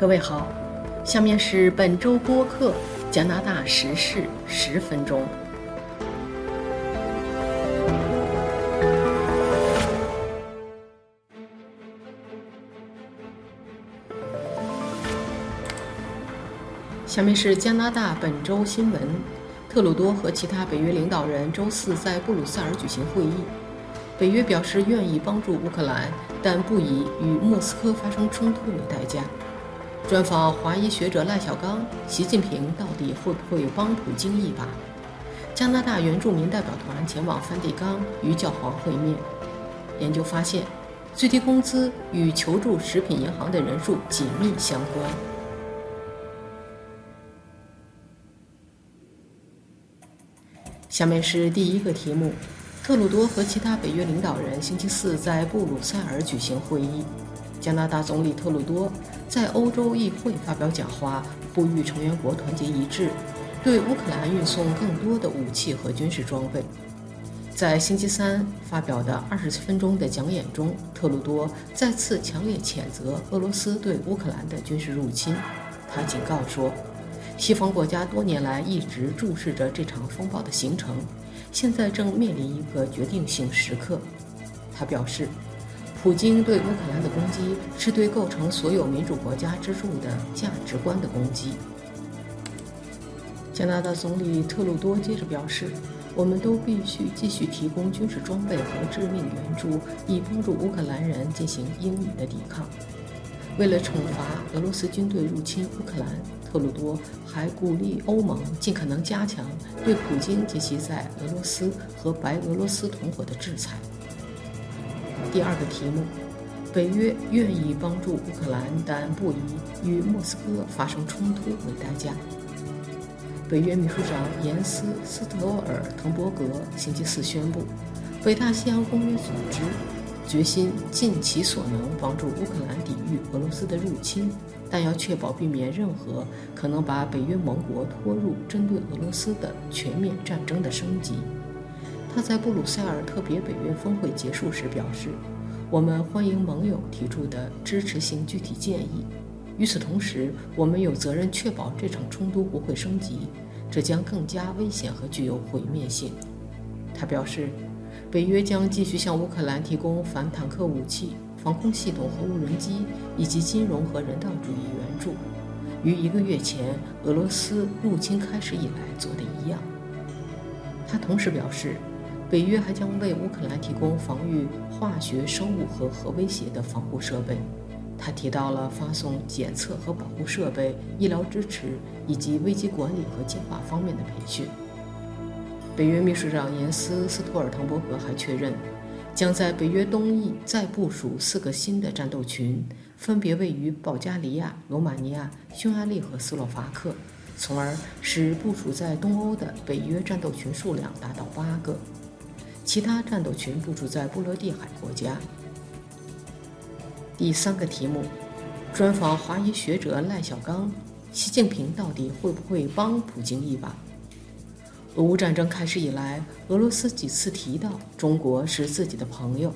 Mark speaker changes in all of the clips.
Speaker 1: 各位好，下面是本周播客加拿大时事十分钟。下面是加拿大本周新闻：特鲁多和其他北约领导人周四在布鲁塞尔举行会议。北约表示愿意帮助乌克兰，但不以与莫斯科发生冲突为代价。专访华裔学者赖小刚，习近平到底会不会帮普京一把？加拿大原住民代表团前往梵蒂冈与教皇会面。研究发现，最低工资与求助食品银行的人数紧密相关。下面是第一个题目：特鲁多和其他北约领导人星期四在布鲁塞尔举行会议。加拿大总理特鲁多在欧洲议会发表讲话，呼吁成员国团结一致，对乌克兰运送更多的武器和军事装备。在星期三发表的二十分钟的讲演中，特鲁多再次强烈谴责俄罗斯对乌克兰的军事入侵。他警告说，西方国家多年来一直注视着这场风暴的形成，现在正面临一个决定性时刻。他表示。普京对乌克兰的攻击是对构成所有民主国家支柱的价值观的攻击。加拿大总理特鲁多接着表示：“我们都必须继续提供军事装备和致命援助，以帮助乌克兰人进行英勇的抵抗。”为了惩罚俄罗斯军队入侵乌克兰，特鲁多还鼓励欧盟尽可能加强对普京及其在俄罗斯和白俄罗斯同伙的制裁。第二个题目：北约愿意帮助乌克兰，但不以与莫斯科发生冲突为代价。北约秘书长严斯·斯托尔滕伯格星期四宣布，北大西洋公约组织决心尽其所能帮助乌克兰抵御俄罗斯的入侵，但要确保避免任何可能把北约盟国拖入针对俄罗斯的全面战争的升级。他在布鲁塞尔特别北约峰会结束时表示：“我们欢迎盟友提出的支持性具体建议。与此同时，我们有责任确保这场冲突不会升级，这将更加危险和具有毁灭性。”他表示，北约将继续向乌克兰提供反坦克武器、防空系统和无人机，以及金融和人道主义援助，与一个月前俄罗斯入侵开始以来做的一样。他同时表示。北约还将为乌克兰提供防御化学、生物和核威胁的防护设备。他提到了发送检测和保护设备、医疗支持以及危机管理和计划方面的培训。北约秘书长严斯·斯托尔滕伯格还确认，将在北约东翼再部署四个新的战斗群，分别位于保加利亚、罗马尼亚、匈牙利和斯洛伐克，从而使部署在东欧的北约战斗群数量达到八个。其他战斗群部署在波罗的海国家。第三个题目，专访华裔学者赖小刚，习近平到底会不会帮普京一把？俄乌战争开始以来，俄罗斯几次提到中国是自己的朋友。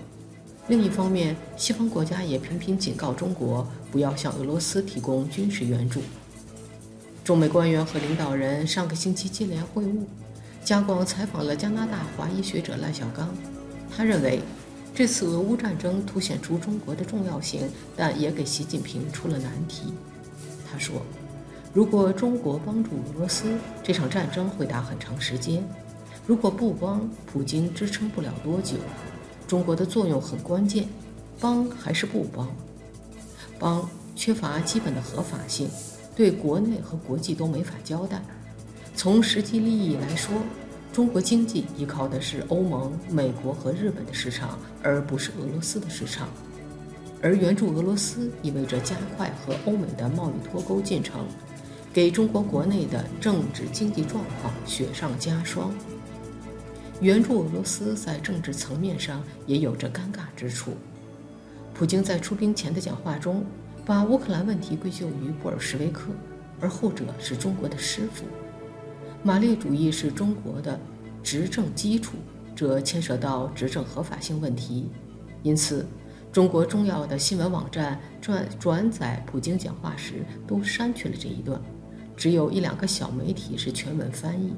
Speaker 1: 另一方面，西方国家也频频警告中国不要向俄罗斯提供军事援助。中美官员和领导人上个星期接连会晤。加广采访了加拿大华裔学者赖小刚，他认为，这次俄乌战争凸显出中国的重要性，但也给习近平出了难题。他说，如果中国帮助俄罗斯，这场战争会打很长时间；如果不帮，普京支撑不了多久。中国的作用很关键，帮还是不帮？帮缺乏基本的合法性，对国内和国际都没法交代。从实际利益来说，中国经济依靠的是欧盟、美国和日本的市场，而不是俄罗斯的市场。而援助俄罗斯意味着加快和欧美的贸易脱钩进程，给中国国内的政治经济状况雪上加霜。援助俄罗斯在政治层面上也有着尴尬之处。普京在出兵前的讲话中，把乌克兰问题归咎于布尔什维克，而后者是中国的师傅。马列主义是中国的执政基础，这牵涉到执政合法性问题。因此，中国重要的新闻网站转转载普京讲话时都删去了这一段，只有一两个小媒体是全文翻译。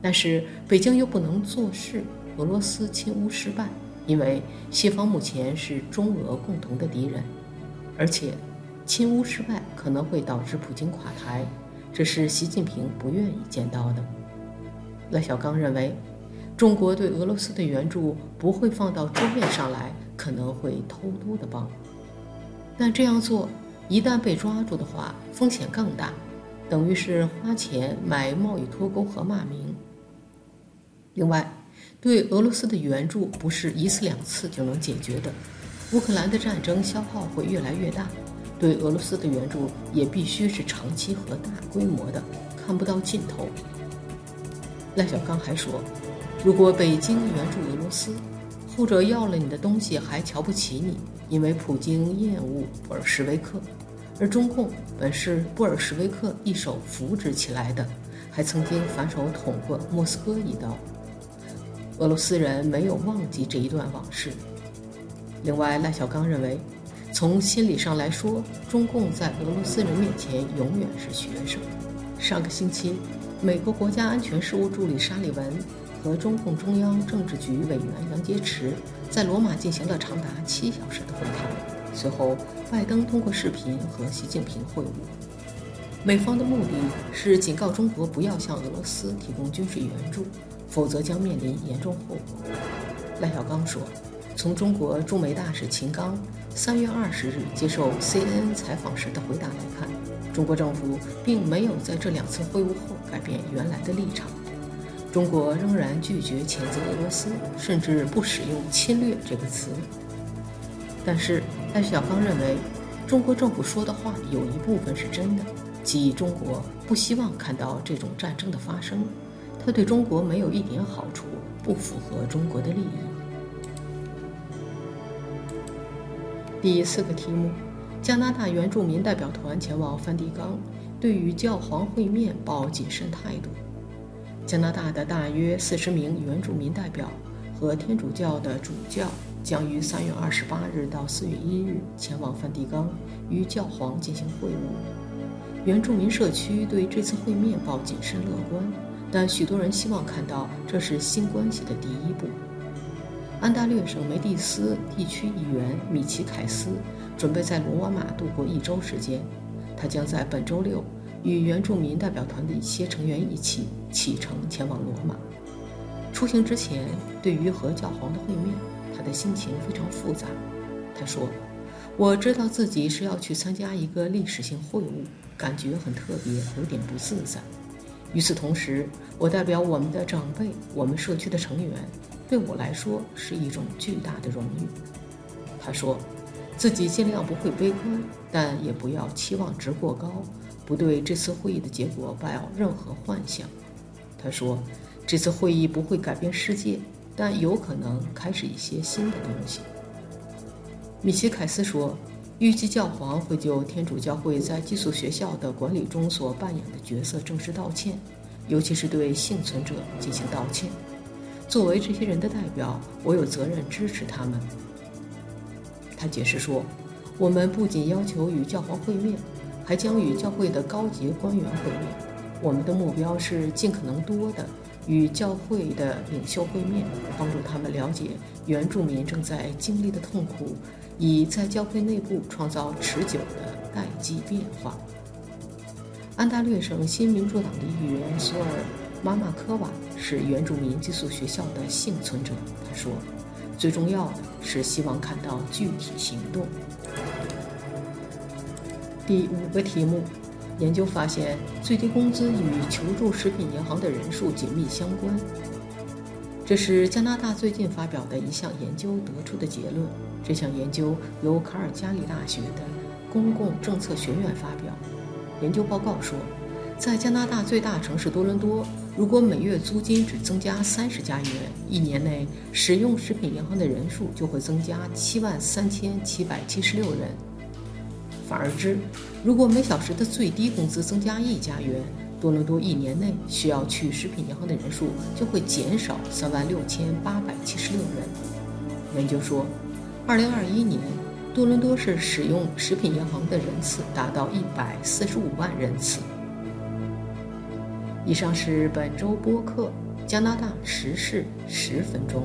Speaker 1: 但是北京又不能坐视俄罗斯侵乌失败，因为西方目前是中俄共同的敌人，而且侵乌失败可能会导致普京垮台，这是习近平不愿意见到的。赖小刚认为，中国对俄罗斯的援助不会放到桌面上来。可能会偷偷的帮，但这样做一旦被抓住的话，风险更大，等于是花钱买贸易脱钩和骂名。另外，对俄罗斯的援助不是一次两次就能解决的，乌克兰的战争消耗会越来越大，对俄罗斯的援助也必须是长期和大规模的，看不到尽头。赖小刚还说，如果北京援助俄罗斯，后者要了你的东西还瞧不起你，因为普京厌恶布尔什维克，而中共本是布尔什维克一手扶植起来的，还曾经反手捅过莫斯科一刀。俄罗斯人没有忘记这一段往事。另外，赖小刚认为，从心理上来说，中共在俄罗斯人面前永远是学生。上个星期，美国国家安全事务助理沙利文。和中共中央政治局委员杨洁篪在罗马进行了长达七小时的会谈。随后，拜登通过视频和习近平会晤。美方的目的是警告中国不要向俄罗斯提供军事援助，否则将面临严重后果。赖小刚说：“从中国驻美大使秦刚三月二十日接受 CNN 采访时的回答来看，中国政府并没有在这两次会晤后改变原来的立场。”中国仍然拒绝谴责俄罗斯，甚至不使用“侵略”这个词。但是赖小刚认为，中国政府说的话有一部分是真的，即中国不希望看到这种战争的发生，它对中国没有一点好处，不符合中国的利益。第四个题目：加拿大原住民代表团前往梵蒂冈，对与教皇会面抱谨慎态度。加拿大的大约四十名原住民代表和天主教的主教将于三月二十八日到四月一日前往梵蒂冈与教皇进行会晤。原住民社区对这次会面抱谨慎乐观，但许多人希望看到这是新关系的第一步。安大略省梅蒂斯地区议员米奇凯斯准备在罗马度过一周时间，他将在本周六。与原住民代表团的一些成员一起启程前往罗马。出行之前，对于和教皇的会面，他的心情非常复杂。他说：“我知道自己是要去参加一个历史性会晤，感觉很特别，有点不自在。与此同时，我代表我们的长辈，我们社区的成员，对我来说是一种巨大的荣誉。”他说：“自己尽量不会悲观，但也不要期望值过高。”不对这次会议的结果抱有任何幻想，他说：“这次会议不会改变世界，但有可能开始一些新的东西。”米奇凯斯说：“预计教皇会就天主教会在寄宿学校的管理中所扮演的角色正式道歉，尤其是对幸存者进行道歉。作为这些人的代表，我有责任支持他们。”他解释说：“我们不仅要求与教皇会面。”还将与教会的高级官员会面。我们的目标是尽可能多的与教会的领袖会面，帮助他们了解原住民正在经历的痛苦，以在教会内部创造持久的代际变化。安大略省新民主党的议员索尔·玛玛科瓦是原住民寄宿学校的幸存者。他说：“最重要的是希望看到具体行动。”第五个题目，研究发现最低工资与求助食品银行的人数紧密相关。这是加拿大最近发表的一项研究得出的结论。这项研究由卡尔加里大学的公共政策学院发表。研究报告说，在加拿大最大城市多伦多，如果每月租金只增加三十加元，一年内使用食品银行的人数就会增加七万三千七百七十六人。反而之，如果每小时的最低工资增加一加元，多伦多一年内需要去食品银行的人数就会减少三万六千八百七十六人。研究说，2021年，多伦多市使用食品银行的人次达到145万人次。以上是本周播客《加拿大时事十分钟》。